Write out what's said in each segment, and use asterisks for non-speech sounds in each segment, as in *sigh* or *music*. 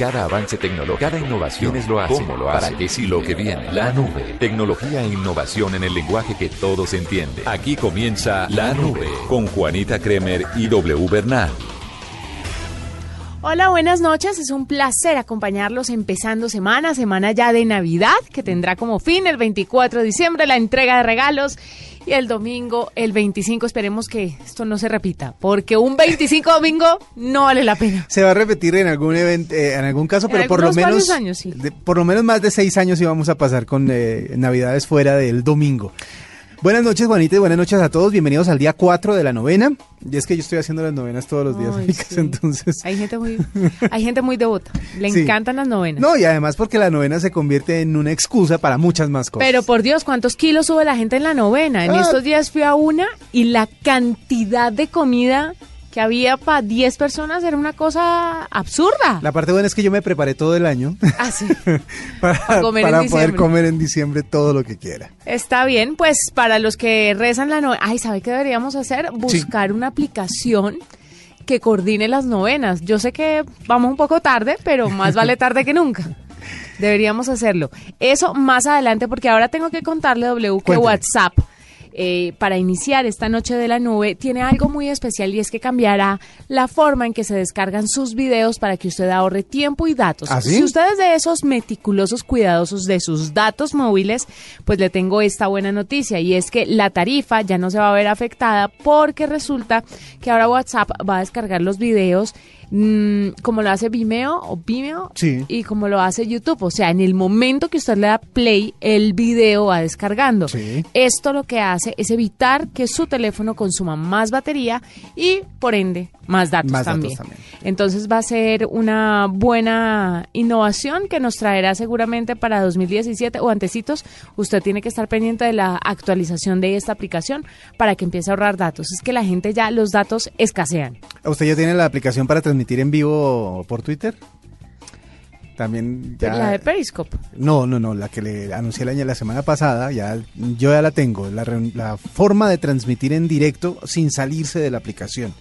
Cada avance tecnológico, cada innovación es lo hace, cómo lo hace, para qué sí lo que viene. La nube, tecnología e innovación en el lenguaje que todos entienden. Aquí comienza La Nube con Juanita Kremer y W Bernal. Hola, buenas noches. Es un placer acompañarlos empezando semana, semana ya de Navidad, que tendrá como fin el 24 de diciembre la entrega de regalos y el domingo, el 25, esperemos que esto no se repita, porque un 25 domingo no vale la pena. Se va a repetir en algún evento, eh, en algún caso, pero por lo menos, años, sí. por lo menos más de seis años íbamos a pasar con eh, Navidades fuera del domingo. Buenas noches, Juanita, y buenas noches a todos. Bienvenidos al día 4 de la novena. Y es que yo estoy haciendo las novenas todos los días, Ay, sí. entonces. Hay gente muy, hay gente muy devota. Le sí. encantan las novenas. No, y además porque la novena se convierte en una excusa para muchas más cosas. Pero por Dios, ¿cuántos kilos sube la gente en la novena? En ah. estos días fui a una y la cantidad de comida que había para 10 personas era una cosa absurda. La parte buena es que yo me preparé todo el año. Ah, sí. *laughs* para, para, comer para poder comer en diciembre todo lo que quiera. Está bien, pues para los que rezan la novena, ay, ¿sabe qué deberíamos hacer? Buscar sí. una aplicación que coordine las novenas. Yo sé que vamos un poco tarde, pero más vale *laughs* tarde que nunca. Deberíamos hacerlo. Eso más adelante, porque ahora tengo que contarle W que Cuéntame. WhatsApp eh, para iniciar esta noche de la nube tiene algo muy especial y es que cambiará la forma en que se descargan sus videos para que usted ahorre tiempo y datos. ¿Ah, sí? Si usted es de esos meticulosos cuidadosos de sus datos móviles, pues le tengo esta buena noticia y es que la tarifa ya no se va a ver afectada porque resulta que ahora WhatsApp va a descargar los videos mmm, como lo hace Vimeo o Vimeo sí. y como lo hace YouTube. O sea, en el momento que usted le da play, el video va descargando. Sí. Esto lo que hace es evitar que su teléfono consuma más batería y, por ende, más datos, Más también. datos también. Entonces va a ser una buena innovación que nos traerá seguramente para 2017 o antecitos. Usted tiene que estar pendiente de la actualización de esta aplicación para que empiece a ahorrar datos. Es que la gente ya los datos escasean. ¿Usted ya tiene la aplicación para transmitir en vivo por Twitter? También ya... La de Periscope. No, no, no, la que le anuncié la, la semana pasada, ya yo ya la tengo, la, la forma de transmitir en directo sin salirse de la aplicación.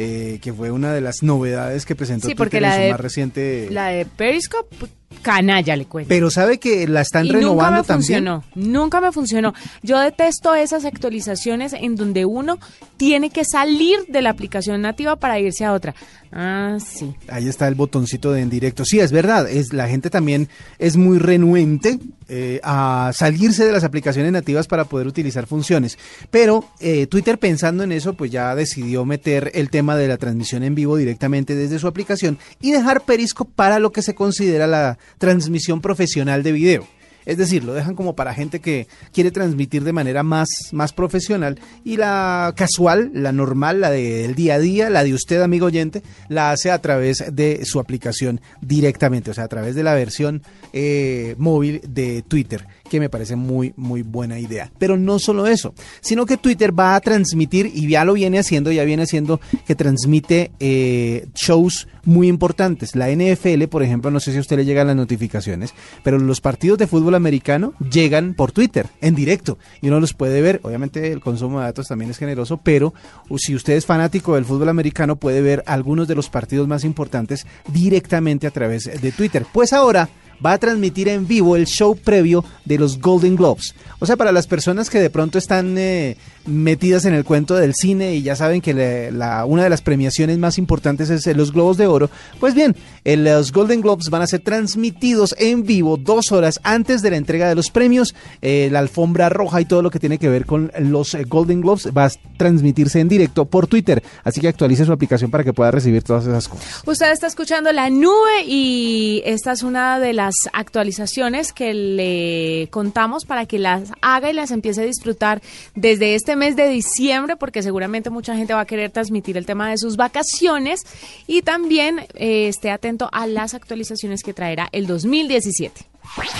Eh, que fue una de las novedades que presentó Sí, porque Twitter la en su de- más reciente. La de Periscope, canalla le cuento. Pero sabe que la están y nunca renovando me también. funcionó, nunca me funcionó. Yo detesto esas actualizaciones en donde uno tiene que salir de la aplicación nativa para irse a otra. Ah, sí. Ahí está el botoncito de en directo. Sí, es verdad. Es, la gente también es muy renuente eh, a salirse de las aplicaciones nativas para poder utilizar funciones. Pero eh, Twitter pensando en eso, pues ya decidió meter el tema de la transmisión en vivo directamente desde su aplicación y dejar Periscope para lo que se considera la transmisión profesional de video. Es decir, lo dejan como para gente que quiere transmitir de manera más, más profesional y la casual, la normal, la del día a día, la de usted, amigo oyente, la hace a través de su aplicación directamente, o sea, a través de la versión eh, móvil de Twitter, que me parece muy, muy buena idea. Pero no solo eso, sino que Twitter va a transmitir, y ya lo viene haciendo, ya viene haciendo que transmite eh, shows muy importantes. La NFL, por ejemplo, no sé si a usted le llegan las notificaciones, pero los partidos de fútbol americano llegan por Twitter, en directo, y uno los puede ver. Obviamente el consumo de datos también es generoso, pero si usted es fanático del fútbol americano, puede ver algunos de los partidos más importantes directamente a través de Twitter. Pues ahora va a transmitir en vivo el show previo de los Golden Globes. O sea, para las personas que de pronto están eh, metidas en el cuento del cine y ya saben que la, una de las premiaciones más importantes es eh, los Globos de Oro, pues bien, el- los Golden Globes van a ser transmitidos en vivo dos horas antes de la entrega de los premios. Eh, la alfombra roja y todo lo que tiene que ver con los eh, Golden Globes va a transmitirse en directo por Twitter. Así que actualice su aplicación para que pueda recibir todas esas cosas. Usted está escuchando la nube y esta es una de las actualizaciones que le contamos para que las haga y las empiece a disfrutar desde este mes de diciembre, porque seguramente mucha gente va a querer transmitir el tema de sus vacaciones y también eh, esté atento a las actualizaciones que traerá el 2017.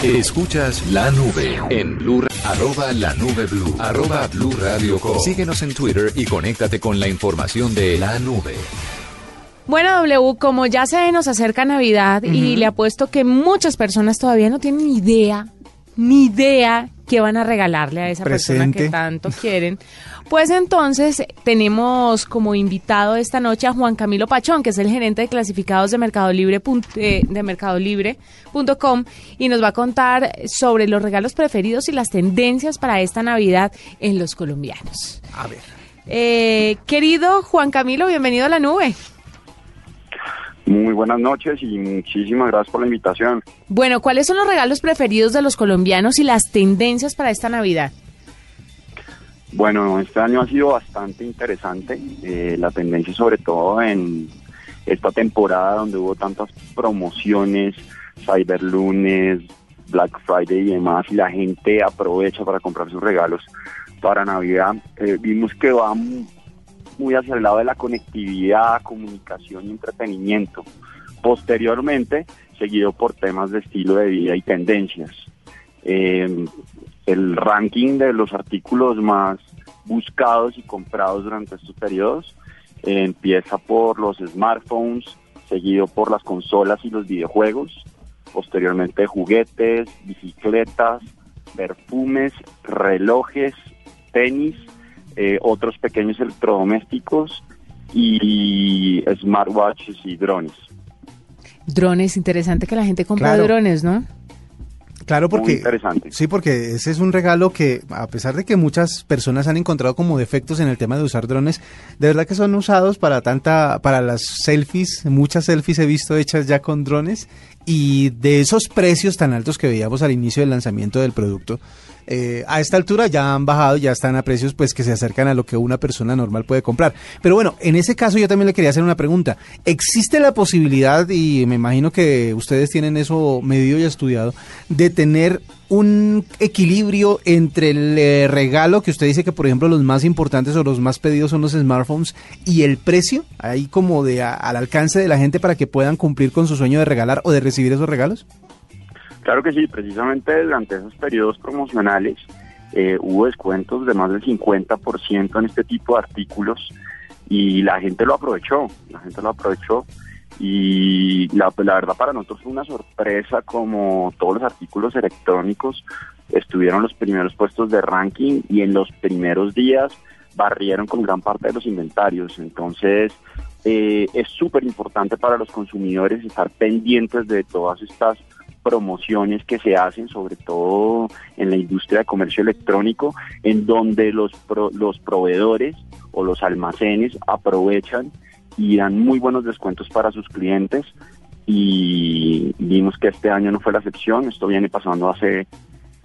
Escuchas la nube en Blue, arroba la nube blue, arroba blue radio com. Síguenos en Twitter y conéctate con la información de la nube. Bueno, W, como ya se nos acerca Navidad y le apuesto que muchas personas todavía no tienen ni idea, ni idea qué van a regalarle a esa persona que tanto quieren. Pues entonces tenemos como invitado esta noche a Juan Camilo Pachón, que es el gerente de clasificados de Mercado Libre eh, de mercadolibre.com y nos va a contar sobre los regalos preferidos y las tendencias para esta Navidad en los colombianos. A ver. Eh, querido Juan Camilo, bienvenido a la nube. Muy buenas noches y muchísimas gracias por la invitación. Bueno, ¿cuáles son los regalos preferidos de los colombianos y las tendencias para esta Navidad? Bueno, este año ha sido bastante interesante, eh, la tendencia sobre todo en esta temporada donde hubo tantas promociones, Cyberlunes, Black Friday y demás, y la gente aprovecha para comprar sus regalos para Navidad. Eh, vimos que va muy hacia el lado de la conectividad, comunicación y entretenimiento. Posteriormente, seguido por temas de estilo de vida y tendencias. Eh, el ranking de los artículos más buscados y comprados durante estos periodos eh, empieza por los smartphones, seguido por las consolas y los videojuegos, posteriormente juguetes, bicicletas, perfumes, relojes, tenis, eh, otros pequeños electrodomésticos y smartwatches y drones. Drones, interesante que la gente compra Claro. drones, ¿no? Claro, Muy porque interesante. sí, porque ese es un regalo que, a pesar de que muchas personas han encontrado como defectos en el tema de usar drones, de verdad que son usados para tanta, para las selfies, muchas selfies he visto hechas ya con drones y de esos precios tan altos que veíamos al inicio del lanzamiento del producto. Eh, a esta altura ya han bajado, ya están a precios pues que se acercan a lo que una persona normal puede comprar. Pero bueno, en ese caso yo también le quería hacer una pregunta. ¿Existe la posibilidad, y me imagino que ustedes tienen eso medido y estudiado, de tener un equilibrio entre el eh, regalo, que usted dice que por ejemplo los más importantes o los más pedidos son los smartphones, y el precio, ahí como de al alcance de la gente para que puedan cumplir con su sueño de regalar o de recibir esos regalos? Claro que sí, precisamente durante esos periodos promocionales eh, hubo descuentos de más del 50% en este tipo de artículos y la gente lo aprovechó, la gente lo aprovechó y la, verdad para nosotros fue una sorpresa como todos los artículos electrónicos estuvieron en los primeros puestos de ranking y en los primeros días barrieron con gran parte de los inventarios. Entonces, eh, es súper importante para los consumidores estar pendientes de todas estas promociones que se hacen, sobre todo en la industria de comercio electrónico, en donde los, pro- los proveedores o los almacenes aprovechan y dan muy buenos descuentos para sus clientes y vimos que este año no fue la excepción, esto viene pasando hace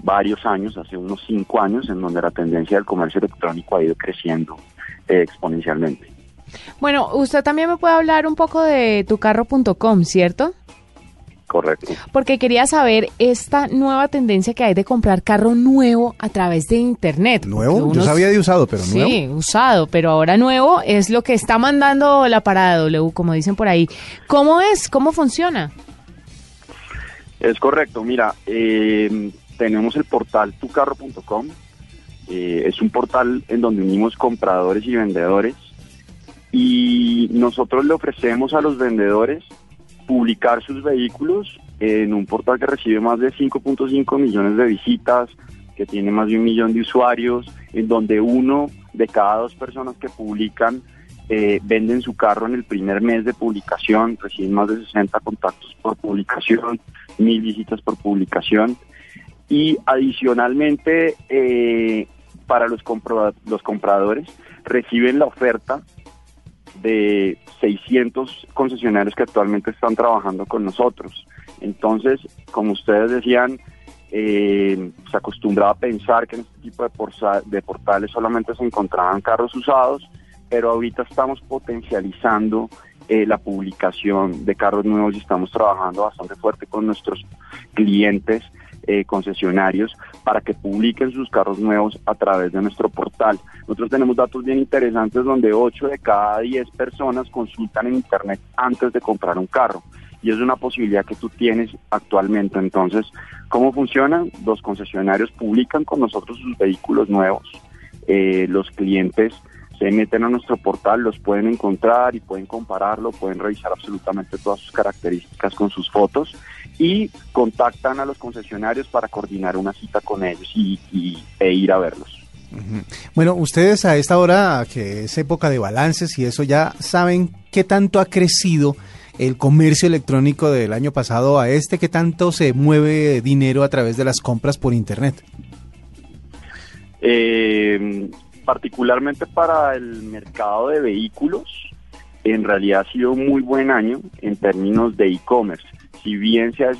varios años, hace unos cinco años, en donde la tendencia del comercio electrónico ha ido creciendo eh, exponencialmente. Bueno, usted también me puede hablar un poco de tucarro.com, ¿cierto? Correcto. Porque quería saber esta nueva tendencia que hay de comprar carro nuevo a través de internet. ¿Nuevo? Porque Yo unos- sabía de usado, pero nuevo. Sí, usado, pero ahora nuevo es lo que está mandando la parada W, como dicen por ahí. ¿Cómo es? ¿Cómo funciona? Es correcto, mira, eh, tenemos el portal tucarro.com, eh, es un portal en donde unimos compradores y vendedores y nosotros le ofrecemos a los vendedores publicar sus vehículos en un portal que recibe más de 5.5 millones de visitas, que tiene más de un millón de usuarios, en donde uno de cada dos personas que publican eh, venden su carro en el primer mes de publicación, reciben más de 60 contactos por publicación, mil visitas por publicación. Y adicionalmente eh, para los, los compradores reciben la oferta de 600 concesionarios que actualmente están trabajando con nosotros. Entonces, como ustedes decían, eh, se acostumbraba a pensar que en este tipo de, portales solamente se encontraban carros usados, pero ahorita estamos potencializando eh, la publicación de carros nuevos y estamos trabajando bastante fuerte con nuestros clientes eh, concesionarios para que publiquen sus carros nuevos a través de nuestro portal. Nosotros tenemos datos bien interesantes donde 8 de cada 10 personas consultan en Internet antes de comprar un carro y es una posibilidad que tú tienes actualmente. Entonces, ¿cómo funciona? Los concesionarios publican con nosotros sus vehículos nuevos, eh, los clientes se meten a nuestro portal, los pueden encontrar y pueden compararlo, pueden revisar absolutamente todas sus características con sus fotos y contactan a los concesionarios para coordinar una cita con ellos y, e ir a verlos. Bueno, ustedes a esta hora, que es época de balances y eso, ya saben qué tanto ha crecido el comercio electrónico del año pasado a este, qué tanto se mueve dinero a través de las compras por Internet. Eh, particularmente para el mercado de vehículos, en realidad ha sido un muy buen año en términos de e-commerce. Si bien se ha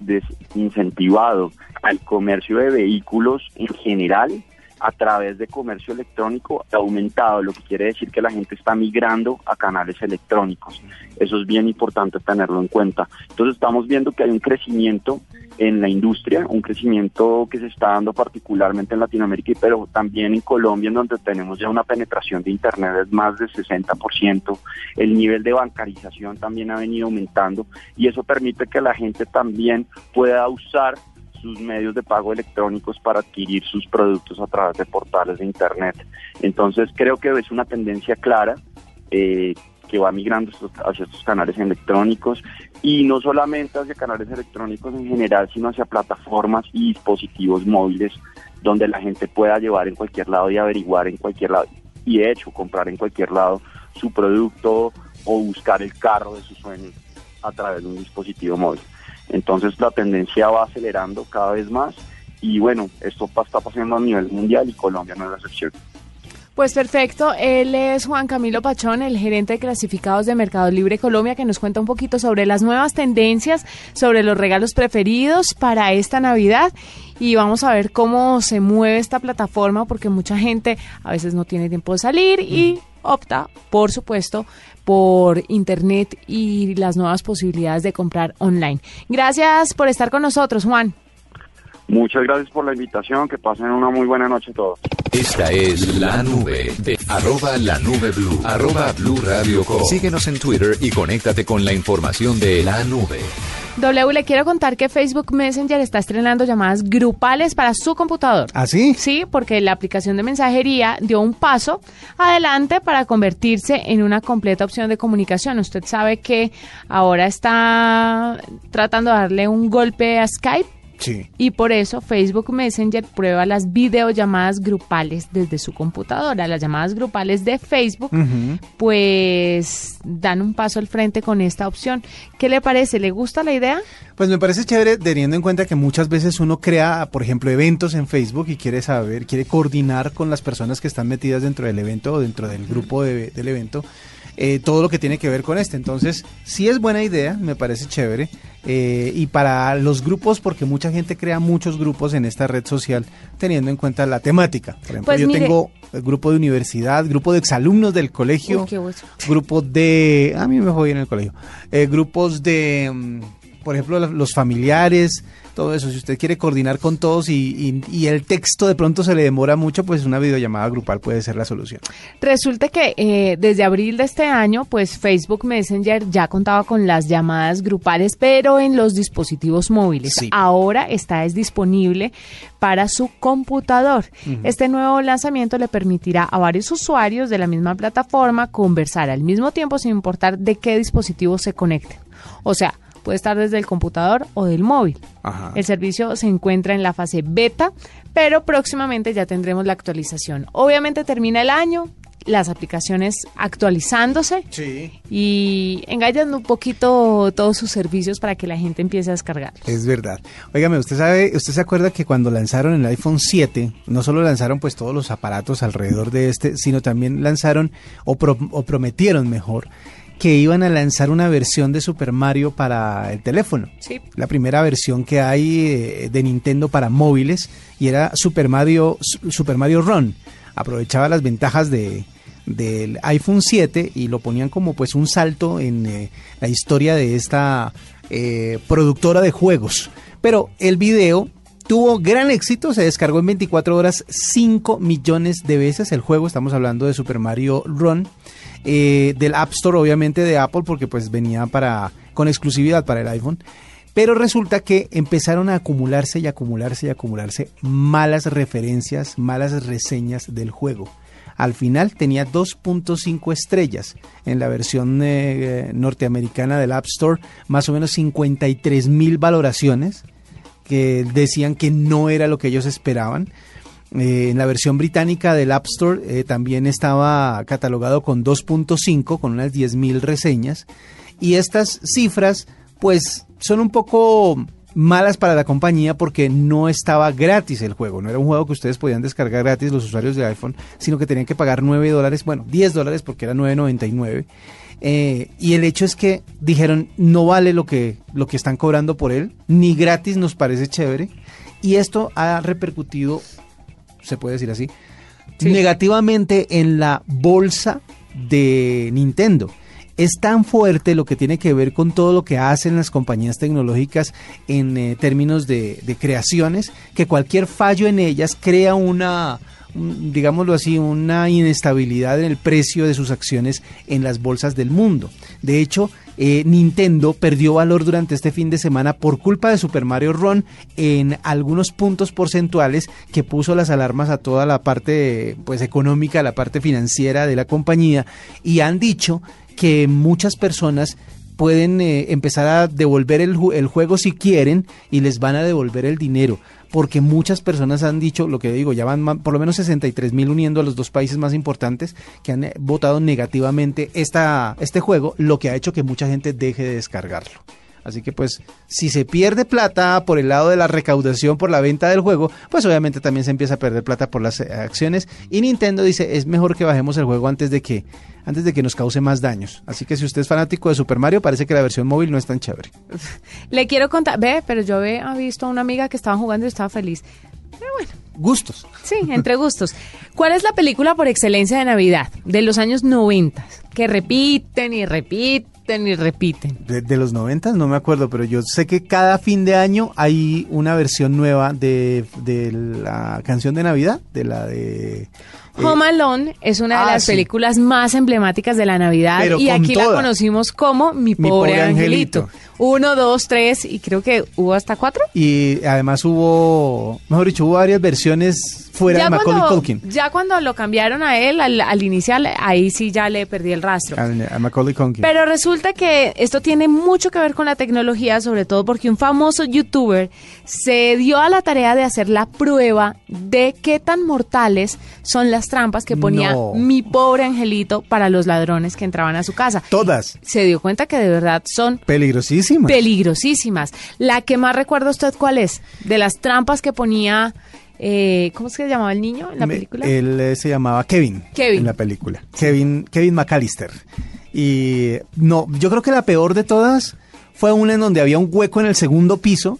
desincentivado al comercio de vehículos en general, a través de comercio electrónico ha aumentado, lo que quiere decir que la gente está migrando a canales electrónicos. Eso es bien importante tenerlo en cuenta. Entonces estamos viendo que hay un crecimiento en la industria, un crecimiento que se está dando particularmente en Latinoamérica, pero también en Colombia, en donde tenemos ya una penetración de Internet de más del 60%. El nivel de bancarización también ha venido aumentando y eso permite que la gente también pueda usar sus medios de pago electrónicos para adquirir sus productos a través de portales de Internet. Entonces creo que es una tendencia clara eh, que va migrando hacia estos canales electrónicos y no solamente hacia canales electrónicos en general, sino hacia plataformas y dispositivos móviles donde la gente pueda llevar en cualquier lado y averiguar en cualquier lado y de hecho comprar en cualquier lado su producto o buscar el carro de sus sueños a través de un dispositivo móvil. Entonces la tendencia va acelerando cada vez más y bueno, esto está pasando a nivel mundial y Colombia no es la excepción. Pues perfecto, él es Juan Camilo Pachón, el gerente de clasificados de Mercado Libre Colombia, que nos cuenta un poquito sobre las nuevas tendencias, sobre los regalos preferidos para esta Navidad y vamos a ver cómo se mueve esta plataforma porque mucha gente a veces no tiene tiempo de salir y opta, por supuesto, por Internet y las nuevas posibilidades de comprar online. Gracias por estar con nosotros, Juan. Muchas gracias por la invitación, que pasen una muy buena noche todos. Esta es la nube de arroba la nube blue, arroba blue radio Síguenos en Twitter y conéctate con la información de la nube. W, le quiero contar que Facebook Messenger está estrenando llamadas grupales para su computador. ¿Ah, sí? Sí, porque la aplicación de mensajería dio un paso adelante para convertirse en una completa opción de comunicación. Usted sabe que ahora está tratando de darle un golpe a Skype y por eso Facebook Messenger prueba las videollamadas grupales desde su computadora. Las llamadas grupales de Facebook, pues dan un paso al frente con esta opción. ¿Qué le parece? ¿Le gusta la idea? Pues me parece chévere teniendo en cuenta que muchas veces uno crea, por ejemplo, eventos en Facebook y quiere saber, quiere coordinar con las personas que están metidas dentro del evento o dentro del grupo del evento eh, todo lo que tiene que ver con este. Entonces, sí es buena idea, me parece chévere. Eh, y para los grupos, porque mucha gente crea muchos grupos en esta red social teniendo en cuenta la temática. Por ejemplo, pues yo tengo el grupo de universidad, grupo de exalumnos del colegio, grupo de... A mí me fue bien en el colegio. Eh, grupos de, mm, por ejemplo, los familiares, todo eso. Si usted quiere coordinar con todos y, el texto de pronto se le demora mucho, pues una videollamada grupal puede ser la solución. Resulta que eh, desde abril de este año, pues Facebook Messenger ya contaba con las llamadas grupales, pero en los dispositivos móviles. Ahora está es disponible para su computador. Este nuevo lanzamiento le permitirá a varios usuarios de la misma plataforma conversar al mismo tiempo sin importar de qué dispositivo se conecten. O sea, Puede estar desde el computador o del móvil. El servicio se encuentra en la fase beta, pero próximamente ya tendremos la actualización. Obviamente termina el año, las aplicaciones actualizándose y engañando un poquito todos sus servicios para que la gente empiece a descargar. Es verdad. Óigame, usted sabe, usted se acuerda que cuando lanzaron el iPhone 7, no solo lanzaron pues todos los aparatos alrededor de este, sino también lanzaron o, o prometieron mejor que iban a lanzar una versión de Super Mario para el teléfono. Sí. La primera versión que hay eh, de Nintendo para móviles y era Super Mario Super Mario Run. Aprovechaba las ventajas de del iPhone 7 y lo ponían como pues un salto en eh, la historia de esta eh, productora de juegos. Pero el video tuvo gran éxito, se descargó en 24 horas 5 millones de veces el juego, estamos hablando de Super Mario Run, eh, del App Store obviamente de Apple porque pues venía para con exclusividad para el iPhone. Pero resulta que empezaron a acumularse y acumularse y acumularse malas referencias, malas reseñas del juego. Al final tenía 2.5 estrellas en la versión eh, norteamericana del App Store, más o menos 53 mil valoraciones que decían que no era lo que ellos esperaban. Eh, en la versión británica del App Store eh, también estaba catalogado con 2.5, con unas 10.000 reseñas. Y estas cifras, pues, son un poco malas para la compañía porque no estaba gratis el juego. No era un juego que ustedes podían descargar gratis los usuarios de iPhone, sino que tenían que pagar 9 dólares, bueno, 10 dólares porque era 9.99. Eh, y el hecho es que dijeron, no vale lo que, lo que están cobrando por él, ni gratis nos parece chévere. Y esto ha repercutido, se puede decir así, negativamente en la bolsa de Nintendo es tan fuerte lo que tiene que ver con todo lo que hacen las compañías tecnológicas en eh, términos de, de, creaciones, que cualquier fallo en ellas crea una, un, digámoslo así, una inestabilidad en el precio de sus acciones en las bolsas del mundo. De hecho, eh, Nintendo perdió valor durante este fin de semana por culpa de Super Mario Run en algunos puntos porcentuales que puso las alarmas a toda la parte pues económica, la parte financiera de la compañía y han dicho que muchas personas pueden eh, empezar a devolver el, el, juego si quieren y les van a devolver el dinero. Porque muchas personas han dicho, lo que digo, ya van por lo menos 63 mil uniendo a los dos países más importantes que han eh, votado negativamente esta, este juego, lo que ha hecho que mucha gente deje de descargarlo. Así que pues si se pierde plata por el lado de la recaudación por la venta del juego, pues obviamente también se empieza a perder plata por las eh, acciones y Nintendo dice, es mejor que bajemos el juego antes de que antes de que nos cause más daños. Así que si usted es fanático de Super Mario, parece que la versión móvil no es tan chévere. *laughs* Le quiero contar, ve, pero yo he visto a una amiga que estaba jugando y estaba feliz. Pero bueno. Gustos. Sí, entre gustos. ¿Cuál es la película por excelencia de Navidad de los años 90? Que repiten y repiten y repiten. De, de, los 90 no me acuerdo, pero yo sé que cada fin de año hay una versión nueva de, de la canción de Navidad, de la de... Home Alone es una de ah, las sí. películas más emblemáticas de la Navidad Pero y aquí toda. la conocimos como Mi pobre, Pobre angelito. Angelito. Uno, dos, tres y creo que hubo hasta cuatro. Y además hubo, mejor dicho, hubo varias versiones fuera de Macaulay cuando, Culkin. ya cuando lo cambiaron a él al, al inicial, ahí sí ya le perdí el rastro. A, a Macaulay Culkin. Pero resulta que esto tiene mucho que ver con la tecnología, sobre todo porque un famoso youtuber se dio a la tarea de hacer la prueba de qué tan mortales son las trampas que ponía No. mi pobre angelito para los ladrones que entraban a su casa. Todas Se dio cuenta que de verdad son peligrosísimas. peligrosísimas. La que más recuerda usted cuál es? De las trampas que ponía, eh, ¿cómo es que se llamaba el niño en la Me- película? Él eh, se llamaba Kevin, Kevin. en la película. Kevin, Kevin McAllister. Y no, yo creo que la peor de todas fue una en donde había un hueco en el segundo piso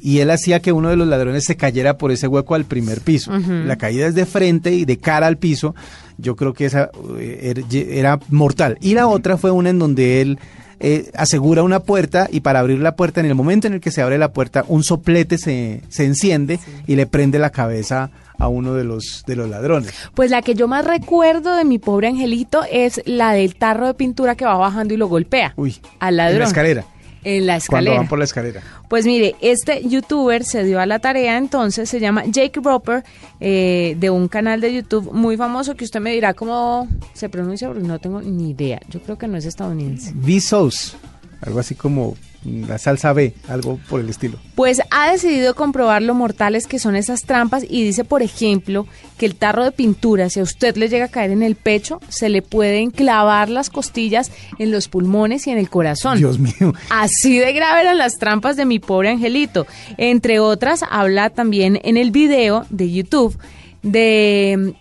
y él hacía que uno de los ladrones se cayera por ese hueco al primer piso. La caída es de frente y de cara al piso. Yo creo que esa eh, er- era mortal. Y la otra fue una en donde él eh, asegura una puerta y para abrir la puerta, en el momento en el que se abre la puerta, un soplete se, se enciende y le prende la cabeza a uno de los, de los ladrones. Pues la que yo más recuerdo de mi pobre angelito es la del tarro de pintura que va bajando y lo golpea Uy, al ladrón. en la escalera. En la Cuando escalera. van por la escalera. Pues mire, este youtuber se dio a la tarea entonces, se llama Jake Roper, eh, de un canal de YouTube muy famoso que usted me dirá cómo se pronuncia, porque no tengo ni idea. Yo creo que no es estadounidense. V-Sauce, algo así como la salsa B, algo por el estilo. Pues ha decidido comprobar lo mortales que son esas trampas y dice, por ejemplo, que el tarro de pintura, si a usted le llega a caer en el pecho, se le pueden clavar las costillas en los pulmones y en el corazón. Dios mío. Así de grave eran las trampas de mi pobre angelito. Entre otras, habla también en el video de YouTube de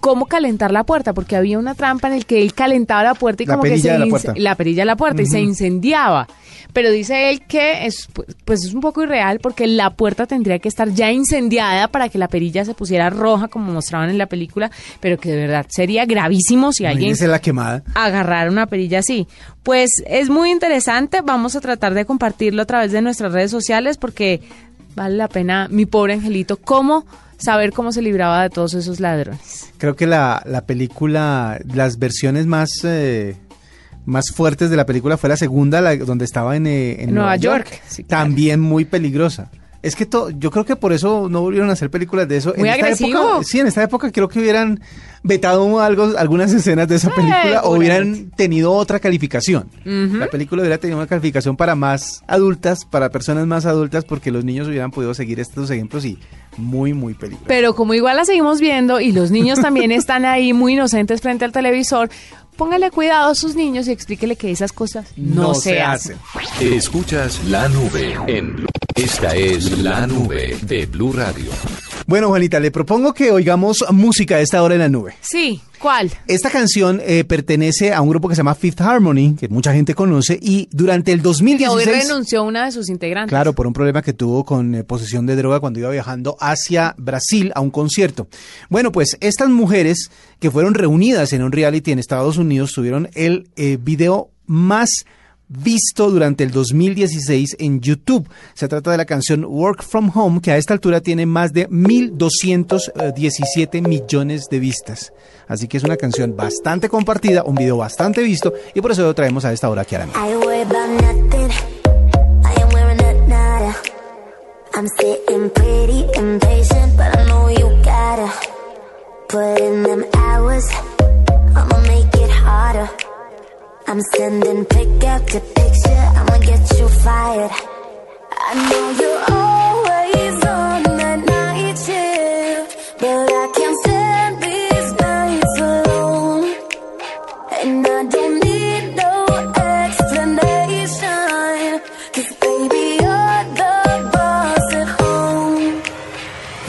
cómo calentar la puerta, porque había una trampa en el que él calentaba la puerta y La como que se de la ince- puerta. la perilla de la puerta y se incendiaba. Pero dice él que es pu- pues es un poco irreal porque la puerta tendría que estar ya incendiada para que la perilla se pusiera roja como mostraban en la película, pero que de verdad sería gravísimo si alguien Imagínese la quemada. agarrar una perilla así. Pues es muy interesante, vamos a tratar de compartirlo a través de nuestras redes sociales porque vale la pena, mi pobre angelito, cómo saber cómo se libraba de todos esos ladrones. Creo que la, la película, las versiones más... eh, más fuertes de la película fue la segunda, la, donde estaba en, eh, en Nueva York, sí, claro. También muy peligrosa. Es que to- yo creo que por eso no volvieron a hacer películas de eso. Muy en esta agresivo. época, sí, en esta época creo que hubieran vetado algo, algunas escenas de esa película o hubieran tenido otra calificación. La película hubiera tenido una calificación para más adultas, para personas más adultas, porque los niños hubieran podido seguir estos ejemplos y muy, muy peligrosos. Pero como igual la seguimos viendo y los niños también *laughs* están ahí muy inocentes frente al televisor, póngale cuidado a sus niños y explíquele que esas cosas no, se, hacen. Escuchas la nube en Blue. Esta es la nube de Blue Radio. Bueno, Juanita, le propongo que oigamos música a esta hora en la nube. Sí, ¿cuál? Esta canción eh, pertenece a un grupo que se llama Fifth Harmony, que mucha gente conoce, y durante el Que hoy 2016... renunció una de sus integrantes. Claro, por un problema que tuvo con eh, posesión de droga cuando iba viajando hacia Brasil a un concierto. Bueno, pues estas mujeres que fueron reunidas en un reality en Estados Unidos tuvieron el eh, video más visto durante el 2016 en YouTube. Se trata de la canción Work From Home, que a esta altura tiene más de 1.217 millones de vistas. Así que es una canción bastante compartida, un video bastante visto, y por eso lo traemos a esta hora a la I'm sending pick up after picture. I'ma get you fired. I know you're always on that night shift, but I can't stand these nights alone. And I don't need no explanation. Cause baby, you're the boss at home.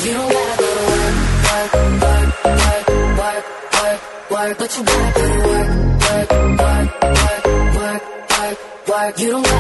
You don't gotta go to work, work, work, work, work, work, work. But you gotta work. You don't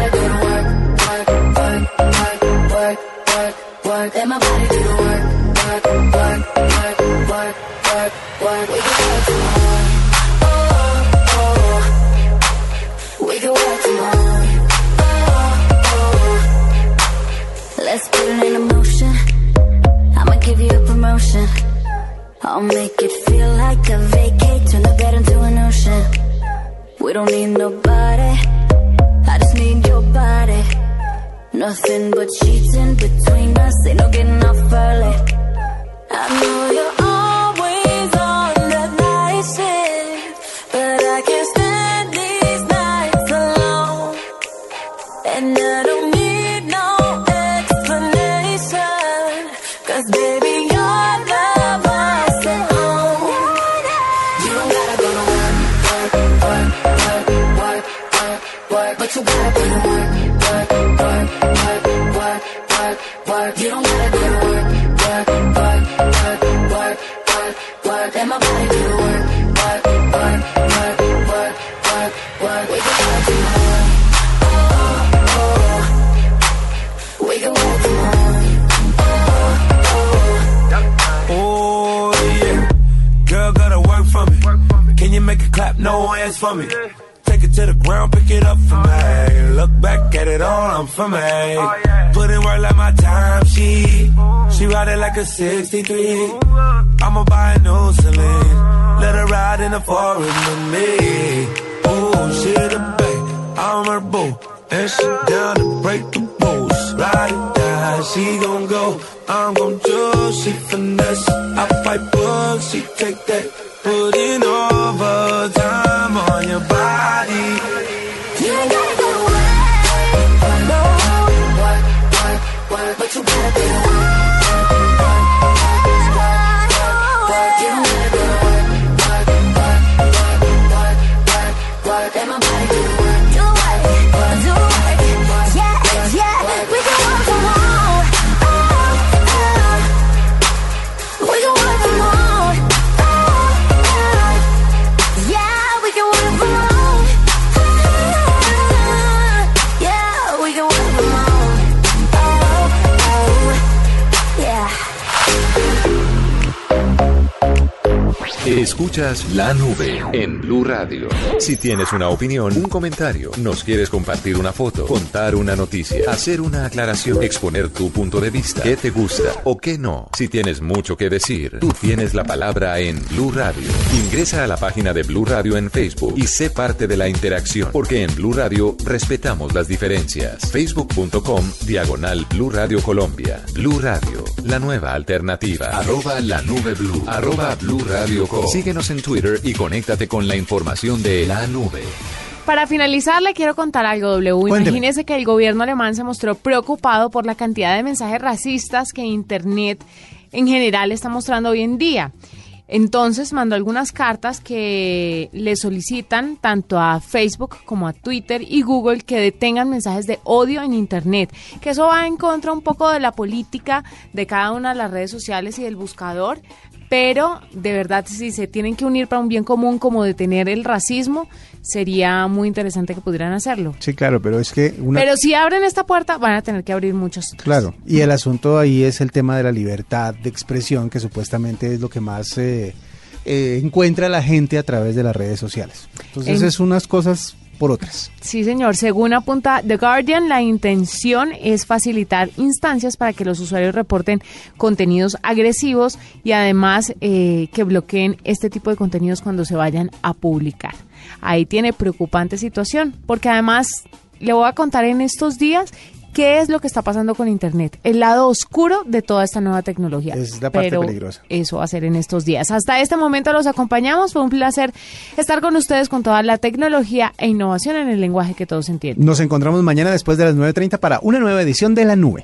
it up for me. Look back at it all, I'm for me. Put in work like my time, she she ride it like a 63. I'ma buy a new Celine. Let her ride in the forest with me. Oh, she the babe, I'm her boo. And she down to break the rules. Ride it down, she gon' go. I'm gon' choose, she finesse. I fight bugs, she take that. Put in overtime on your body. Escuchas la nube en Blue Radio. Si tienes una opinión, un comentario, nos quieres compartir una foto, contar una noticia, hacer una aclaración, exponer tu punto de vista, qué te gusta o qué no. Si tienes mucho que decir, tú tienes la palabra en Blue Radio. Ingresa a la página de Blue Radio en Facebook y sé parte de la interacción, porque en Blue Radio respetamos las diferencias. Facebook.com diagonal Blue Radio Colombia. Blue Radio, la nueva alternativa. Arroba la nube blue. Arroba Blue Radio Co. Síguenos en Twitter y conéctate con la información de la nube. Para finalizar, le quiero contar algo, W. Cuénteme. Imagínese que el gobierno alemán se mostró preocupado por la cantidad de mensajes racistas que Internet en general está mostrando hoy en día. Entonces mandó algunas cartas que le solicitan tanto a Facebook como a Twitter y Google que detengan mensajes de odio en Internet, que eso va en contra un poco de la política de cada una de las redes sociales y del buscador, pero de verdad si se tienen que unir para un bien común como detener el racismo, sería muy interesante que pudieran hacerlo. Sí, claro, pero es que una... Pero si abren esta puerta, van a tener que abrir muchos. otros. Claro, y el asunto ahí es el tema de la libertad de expresión, que supuestamente es lo que más eh, eh, encuentra la gente a través de las redes sociales. Entonces En- es unas cosas por otras. Sí, señor. Según apunta The Guardian, la intención es facilitar instancias para que los usuarios reporten contenidos agresivos y además eh, que bloqueen este tipo de contenidos cuando se vayan a publicar. Ahí tiene preocupante situación, porque además le voy a contar en estos días qué es lo que está pasando con Internet, el lado oscuro de toda esta nueva tecnología. Es la parte Pero peligrosa. Eso va a ser en estos días. Hasta este momento los acompañamos. Fue un placer estar con ustedes con toda la tecnología e innovación en el lenguaje que todos entienden. Nos encontramos mañana después de las 9.30 para una nueva edición de La Nube.